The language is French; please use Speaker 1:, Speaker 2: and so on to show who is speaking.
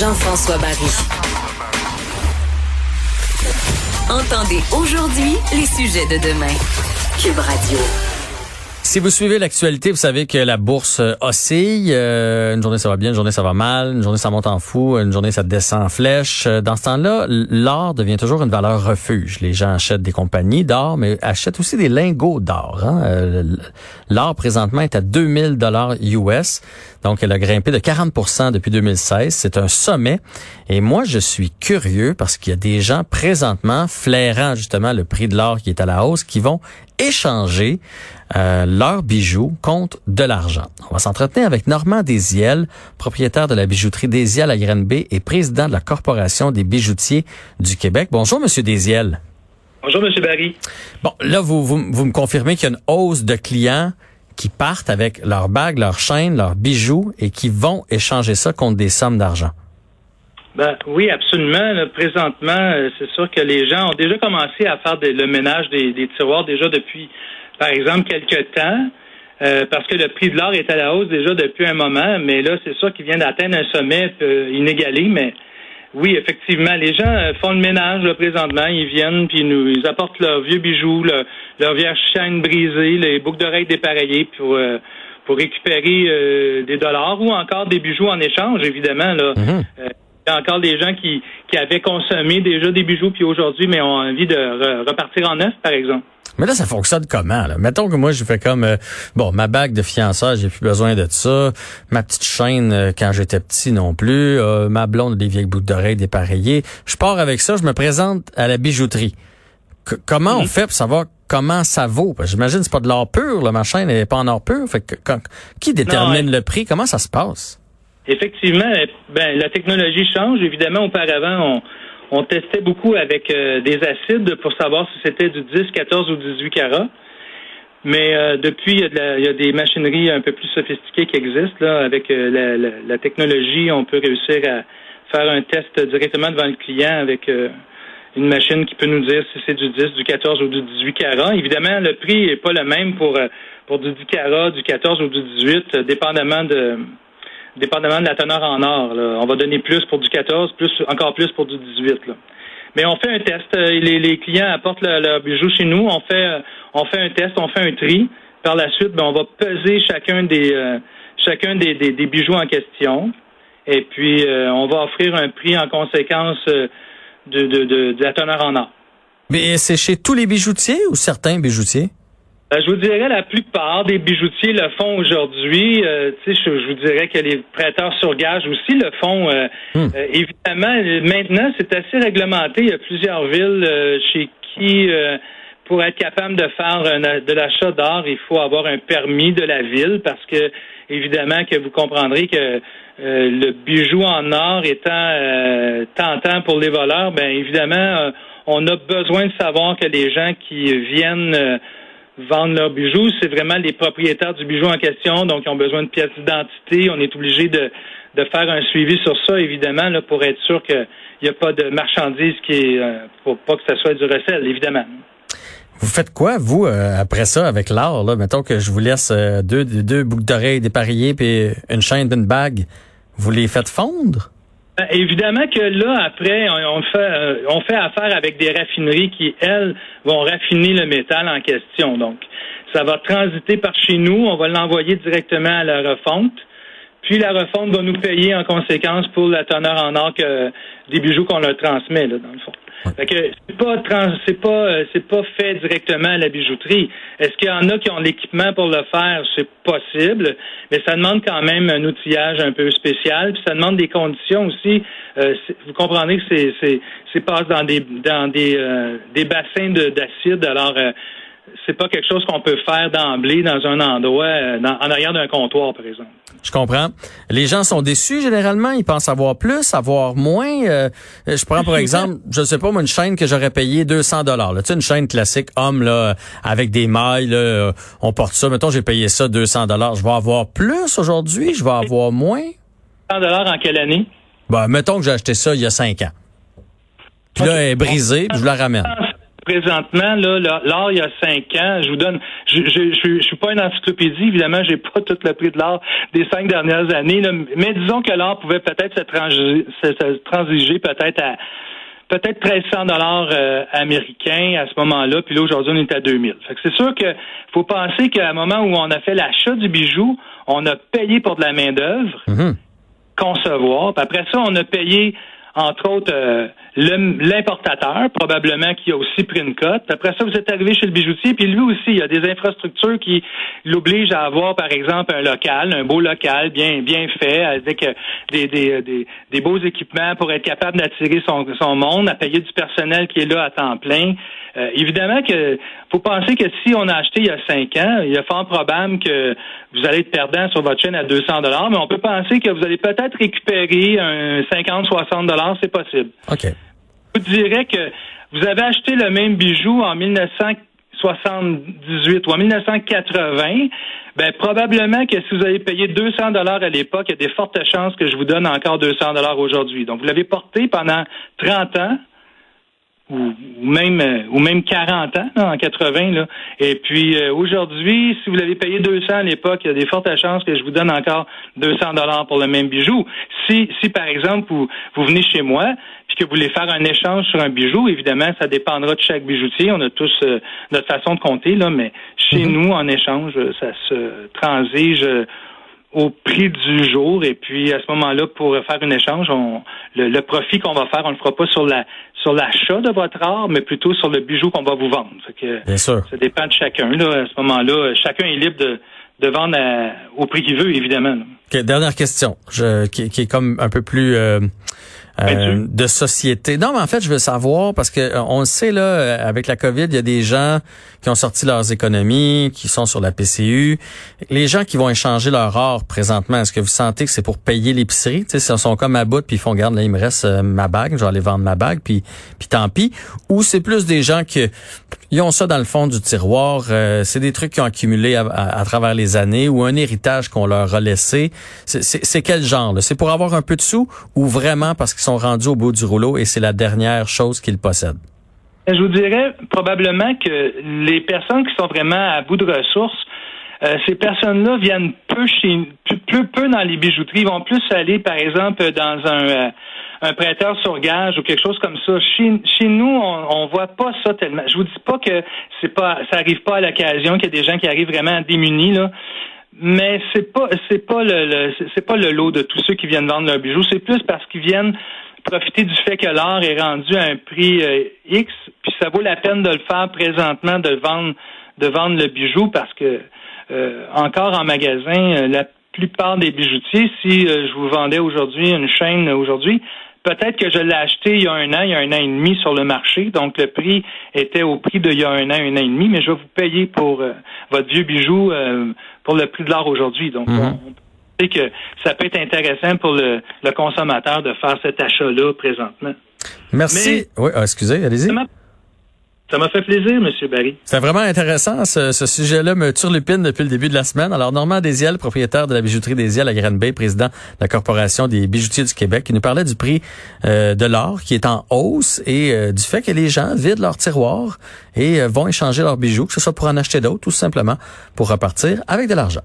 Speaker 1: Jean-François Barry. Entendez aujourd'hui les sujets de demain. Cube Radio.
Speaker 2: Si vous suivez l'actualité, vous savez que la bourse euh, oscille. Euh, une journée ça va bien, une journée ça va mal, une journée ça monte en fou, une journée ça descend en flèche. Euh, dans ce temps-là, l'or devient toujours une valeur refuge. Les gens achètent des compagnies d'or, mais achètent aussi des lingots d'or. Hein. l'or présentement est à 2000 dollars US, donc elle a grimpé de 40% depuis 2016. C'est un sommet. Et moi, je suis curieux parce qu'il y a des gens présentement flairant justement le prix de l'or qui est à la hausse, qui vont échanger euh, leurs bijoux contre de l'argent. On va s'entretenir avec Normand Desiel, propriétaire de la bijouterie Desiel à Grenby et président de la Corporation des bijoutiers du Québec. Bonjour, Monsieur Desiel.
Speaker 3: Bonjour, Monsieur Barry.
Speaker 2: Bon, là, vous, vous, vous me confirmez qu'il y a une hausse de clients qui partent avec leurs bagues, leurs chaînes, leurs bijoux et qui vont échanger ça contre des sommes d'argent.
Speaker 3: Ben, oui, absolument. présentement, euh, c'est sûr que les gens ont déjà commencé à faire le ménage des, tiroirs déjà depuis, par exemple, quelques temps. Euh, parce que le prix de l'or est à la hausse déjà depuis un moment, mais là, c'est sûr qu'il vient d'atteindre un sommet euh, inégalé, mais oui, effectivement, les gens font le ménage présentement, ils viennent puis nous ils apportent leurs vieux bijoux, leurs vieilles chaînes brisées, les boucles d'oreilles dépareillées pour pour récupérer des dollars ou encore des bijoux en échange, évidemment là. Mm-hmm. Il y a encore des gens qui, qui avaient consommé déjà des bijoux, puis aujourd'hui, mais ont envie de repartir en neuf, par exemple.
Speaker 2: Mais là, ça fonctionne comment? Là? Mettons que moi, je fais comme, euh, bon, ma bague de fiançailles, j'ai plus besoin de ça. Ma petite chaîne, euh, quand j'étais petit non plus. Euh, ma blonde, des vieilles boucles d'oreilles dépareillées. Je pars avec ça, je me présente à la bijouterie. comment on fait pour savoir comment ça vaut? J'imagine que c'est pas de l'or pur, là, ma chaîne n'est pas en or pur. Fait que, qui détermine le prix? Comment ça se passe?
Speaker 3: Effectivement, ben, la technologie change. Évidemment, auparavant, on, on testait beaucoup avec euh, des acides pour savoir si c'était du 10, 14 ou 18 carats. Mais euh, depuis, il y, a il y, a des machineries un peu plus sophistiquées qui existent. Là, avec euh, la, la, technologie, on peut réussir à faire un test directement devant le client avec une machine qui peut nous dire si c'est du 10, du 14 ou du 18 carats. Évidemment, le prix n'est pas le même pour, pour du 10 carats, du 14 ou du 18, dépendamment de dépendamment de la teneur en or. On va donner plus pour du 14, plus encore plus pour du 18. Mais on fait un test. Euh, les, clients apportent leurs leur bijoux chez nous. On fait, euh, on fait un test, on fait un tri. Par la suite, ben, on va peser chacun des euh, chacun des, des, bijoux en question. Et puis, on va offrir un prix en conséquence de, de, de la teneur en or.
Speaker 2: Mais c'est chez tous les bijoutiers ou certains bijoutiers?
Speaker 3: Ben, je vous dirais la plupart des bijoutiers le font aujourd'hui. Euh, je, je, vous dirais que les prêteurs sur gage aussi le font. Euh, hmm. euh, évidemment, maintenant, c'est assez réglementé. Il y a plusieurs villes chez qui, pour être capable de faire de l'achat d'or, il faut avoir un permis de la ville parce que, évidemment, que vous comprendrez que le bijou en or étant tentant pour les voleurs, ben évidemment, on a besoin de savoir que les gens qui viennent vendre leurs bijoux. C'est vraiment les propriétaires du bijou en question, donc ils ont besoin de pièces d'identité. On est obligé de, de faire un suivi sur ça, évidemment, pour être sûr qu'il n'y a pas de marchandises qui est, euh, pour pas que ça soit du recel, évidemment.
Speaker 2: Vous faites quoi, vous, euh, après ça, avec l'art? Là? Mettons que je vous laisse euh, deux, deux boucles d'oreilles dépareillées puis une chaîne d'une bague. Vous les faites fondre?
Speaker 3: Ben, évidemment que là, après, on fait, euh, on fait affaire avec des raffineries qui, elles, vont raffiner le métal en question. Donc, ça va transiter par chez nous, on va l'envoyer directement à la refonte. Puis la refonte va nous payer en conséquence pour la teneur en or que, des bijoux qu'on leur transmet, là, dans le fond. Fait que c'est pas c'est pas euh, c'est pas fait directement à la bijouterie. Est-ce qu'il y en a qui ont l'équipement pour le faire? C'est possible, mais ça demande quand même un outillage un peu spécial, puis ça demande des conditions aussi. Euh, vous comprenez que c'est c'est c'est passe dans des dans des euh, des bassins d'acide. Alors c'est pas quelque chose qu'on peut faire d'emblée dans un endroit, euh, en arrière d'un comptoir, par exemple.
Speaker 2: Je comprends. Les gens sont déçus généralement. Ils pensent avoir plus, avoir moins. Euh, je prends par exemple, je sais pas moi, une chaîne que j'aurais payé 200 dollars. Tu sais, une chaîne classique homme là, avec des mailles. Là, euh, on porte ça. Mettons, j'ai payé ça 200 dollars. Je vais avoir plus aujourd'hui? Je vais avoir moins?
Speaker 3: 100 dollars en quelle année?
Speaker 2: Ben, mettons que j'ai acheté ça il y a 5 ans. Puis là, elle est brisée. Puis je la ramène.
Speaker 3: Présentement, là, l'or, il y a cinq ans, je vous donne, je, je, je, suis pas une encyclopédie, évidemment, j'ai pas tout le prix de l'or des cinq dernières années, mais disons que l'or pouvait peut-être se, transiger, peut-être à peut-être 1300 dollars euh, américains à ce moment-là, puis là aujourd'hui on est à 2000. Fait que c'est sûr que faut penser qu'à un moment où on a fait l'achat du bijou, on a payé pour de la main d'œuvre, mm-hmm. concevoir, puis après ça on a payé entre autres euh, l'importateur, probablement qui a aussi pris une cote. Après ça, vous êtes arrivé chez le bijoutier, puis lui aussi, il y a des infrastructures qui l'obligent à avoir, par exemple, un local, un beau local bien bien fait, avec euh, des, des, des, des beaux équipements pour être capable d'attirer son, son monde, à payer du personnel qui est là à temps plein. Euh, évidemment que faut penser que si on a acheté il y a cinq ans, il est fort probable que vous allez être perdant sur votre chaîne à 200 dollars, mais on peut penser que vous allez peut-être récupérer un 50, 60 dollars, c'est possible.
Speaker 2: OK.
Speaker 3: Je vous dirais que vous avez acheté le même bijou en 1978 ou en 1980, ben probablement que si vous avez payé 200 dollars à l'époque, il y a des fortes chances que je vous donne encore 200 dollars aujourd'hui. Donc vous l'avez porté pendant 30 ans ou, même euh, ou même 40 ans en 80 là. Et puis euh, aujourd'hui, si vous l'avez payé 200 à l'époque, il y a des fortes chances que je vous donne encore 200 dollars pour le même bijou. Si si par exemple vous, vous venez chez moi puis que vous voulez faire un échange sur un bijou, évidemment, ça dépendra de chaque bijoutier. On a tous euh, notre façon de compter là, mais chez mm-hmm. nous en échange, ça se transige au prix du jour. Et puis à ce moment-là pour faire un échange on, le, profit qu'on va faire on le fera pas sur la sur l'achat de votre art mais plutôt sur le bijou qu'on va vous vendre.
Speaker 2: Que Bien sûr.
Speaker 3: ça dépend de chacun là. À ce moment-là chacun est libre de de vendre au prix qu'il veut évidemment
Speaker 2: dernière question je, qui, est comme un peu plus euh, euh, de société. Non, mais en fait, je veux savoir parce que euh, on le sait là, euh, avec la COVID, il y a des gens qui ont sorti leurs économies, qui sont sur la PCU. Les gens qui vont échanger leur or présentement, est-ce que vous sentez que c'est pour payer l'épicerie? Tu sais, ils sont comme à bout puis ils font garde là, il me reste ma bague, je vais aller vendre ma bague puis puis tant pis. Ou c'est plus des gens qui ils ont ça dans le fond du tiroir. c'est des trucs qu'ils ont accumulé à, travers les années ou un héritage qu'on leur a laissé. C'est quel genre C'est pour avoir un peu de sous ou vraiment parce qu'ils sont rendus au bout du rouleau et c'est la dernière chose qu'ils possèdent?
Speaker 3: Je vous dirais probablement que les personnes qui sont vraiment à bout de ressources, euh, ces personnes-là viennent peu chez peu, peu dans les bijouteries, Ils vont plus aller, par exemple, dans un, euh, un prêteur sur gage ou quelque chose comme ça. Chez, nous, on, on voit pas ça tellement. Je vous dis pas que c'est pas ça arrive pas à l'occasion, qu'il y a des gens qui arrivent vraiment démunis là. Mais c'est pas c'est pas le, c'est pas le lot de tous ceux qui viennent vendre leurs bijoux. C'est plus parce qu'ils viennent profiter du fait que l'or est rendu à un prix euh, X, puis ça vaut la peine de le faire présentement, de vendre, de vendre le bijou parce que euh, encore en magasin, euh, la plupart des bijoutiers, si je vous vendais aujourd'hui une chaîne aujourd'hui, peut-être que je l'ai acheté il y a un an, il y a un an et demi sur le marché, donc le prix était au prix d'il y a un an, un an et demi, mais je vais vous payer pour votre vieux bijou pour le prix de l'or aujourd'hui. Donc, mm-hmm que ça peut être intéressant pour le, consommateur de faire cet achat-là présentement.
Speaker 2: Merci. oui, ah, excusez, allez-y.
Speaker 3: Ça m'a fait plaisir, M. Barry.
Speaker 2: C'est vraiment intéressant. Ce, sujet-là me turlupine depuis le début de la semaine. Alors, Normand Desiel, propriétaire de la bijouterie Desiel à Grande Bay, président de la Corporation des bijoutiers du Québec, qui nous parlait du prix euh, de l'or qui est en hausse et euh, du fait que les gens vident leur tiroir et euh, vont échanger leurs bijoux, que ce soit pour en acheter d'autres, tout simplement pour repartir avec de l'argent.